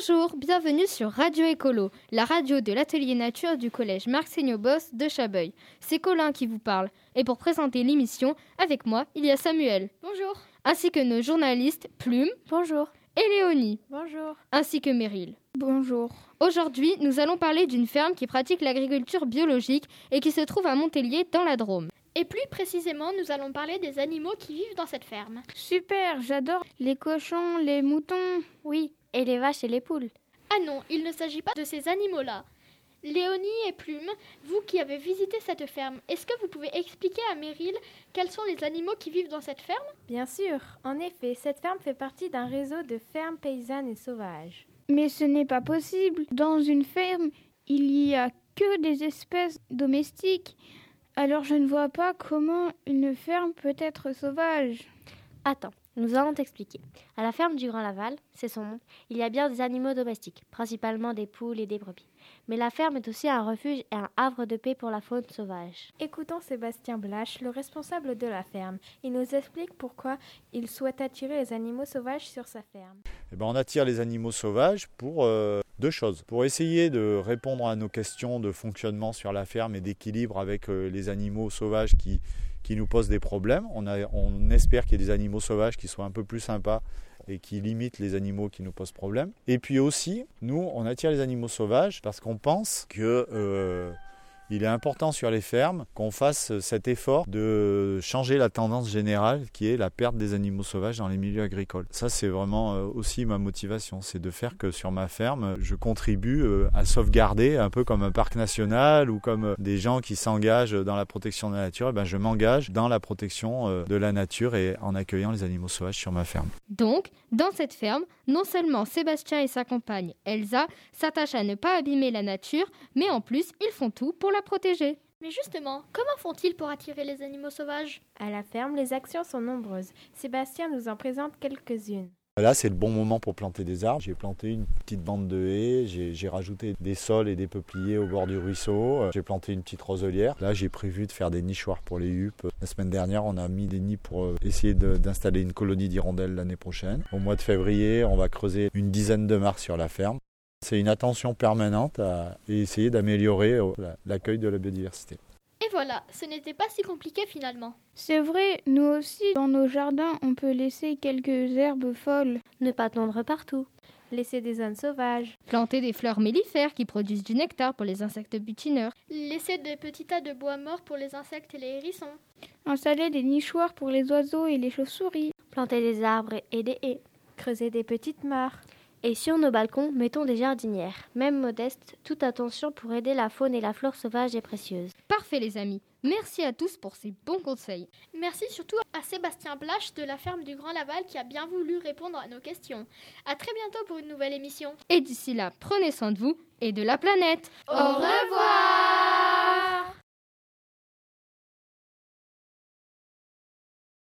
Bonjour, bienvenue sur Radio Écolo, la radio de l'atelier nature du collège Marc Boss de Chabeuil. C'est Colin qui vous parle. Et pour présenter l'émission, avec moi, il y a Samuel. Bonjour. Ainsi que nos journalistes Plume. Bonjour. Et Léonie. Bonjour. Ainsi que Meryl. Bonjour. Aujourd'hui, nous allons parler d'une ferme qui pratique l'agriculture biologique et qui se trouve à Montélier dans la Drôme. Et plus précisément, nous allons parler des animaux qui vivent dans cette ferme. Super, j'adore les cochons, les moutons. Oui, et les vaches et les poules. Ah non, il ne s'agit pas de ces animaux-là. Léonie et Plume, vous qui avez visité cette ferme, est-ce que vous pouvez expliquer à Meryl quels sont les animaux qui vivent dans cette ferme? Bien sûr, en effet, cette ferme fait partie d'un réseau de fermes paysannes et sauvages. Mais ce n'est pas possible. Dans une ferme, il n'y a que des espèces domestiques. Alors je ne vois pas comment une ferme peut être sauvage. Attends, nous allons t'expliquer. À la ferme du Grand Laval, c'est son nom, il y a bien des animaux domestiques, principalement des poules et des brebis. Mais la ferme est aussi un refuge et un havre de paix pour la faune sauvage. Écoutons Sébastien Blache, le responsable de la ferme. Il nous explique pourquoi il souhaite attirer les animaux sauvages sur sa ferme. Eh ben, on attire les animaux sauvages pour euh, deux choses. Pour essayer de répondre à nos questions de fonctionnement sur la ferme et d'équilibre avec euh, les animaux sauvages qui, qui nous posent des problèmes. On, a, on espère qu'il y ait des animaux sauvages qui soient un peu plus sympas et qui limitent les animaux qui nous posent problème. Et puis aussi, nous, on attire les animaux sauvages parce qu'on pense que euh, il est important sur les fermes qu'on fasse cet effort de changer la tendance générale qui est la perte des animaux sauvages dans les milieux agricoles. Ça, c'est vraiment euh, aussi ma motivation, c'est de faire que sur ma ferme, je contribue euh, à sauvegarder, un peu comme un parc national ou comme euh, des gens qui s'engagent dans la protection de la nature, et eh ben je m'engage dans la protection de la nature et en accueillant les animaux sauvages sur ma ferme. Donc, dans cette ferme, non seulement Sébastien et sa compagne Elsa s'attachent à ne pas abîmer la nature, mais en plus, ils font tout pour la protéger. Mais justement, comment font-ils pour attirer les animaux sauvages? À la ferme, les actions sont nombreuses. Sébastien nous en présente quelques-unes. Là, c'est le bon moment pour planter des arbres. J'ai planté une petite bande de haies, j'ai rajouté des sols et des peupliers au bord du ruisseau. J'ai planté une petite roselière. Là, j'ai prévu de faire des nichoirs pour les huppes. La semaine dernière, on a mis des nids pour euh, essayer d'installer une colonie d'hirondelles l'année prochaine. Au mois de février, on va creuser une dizaine de mares sur la ferme. C'est une attention permanente à essayer d'améliorer euh, l'accueil de la biodiversité. Et voilà, ce n'était pas si compliqué finalement. C'est vrai, nous aussi, dans nos jardins, on peut laisser quelques herbes folles. Ne pas tondre partout. Laisser des zones sauvages. Planter des fleurs mellifères qui produisent du nectar pour les insectes butineurs. Laisser des petits tas de bois morts pour les insectes et les hérissons. Installer des nichoirs pour les oiseaux et les chauves-souris. Planter des arbres et des haies. Creuser des petites mares. Et sur nos balcons, mettons des jardinières, même modestes, toute attention pour aider la faune et la flore sauvage et précieuse. Parfait les amis, merci à tous pour ces bons conseils. Merci surtout à Sébastien Blache de la ferme du Grand Laval qui a bien voulu répondre à nos questions. À très bientôt pour une nouvelle émission. Et d'ici là, prenez soin de vous et de la planète. Au revoir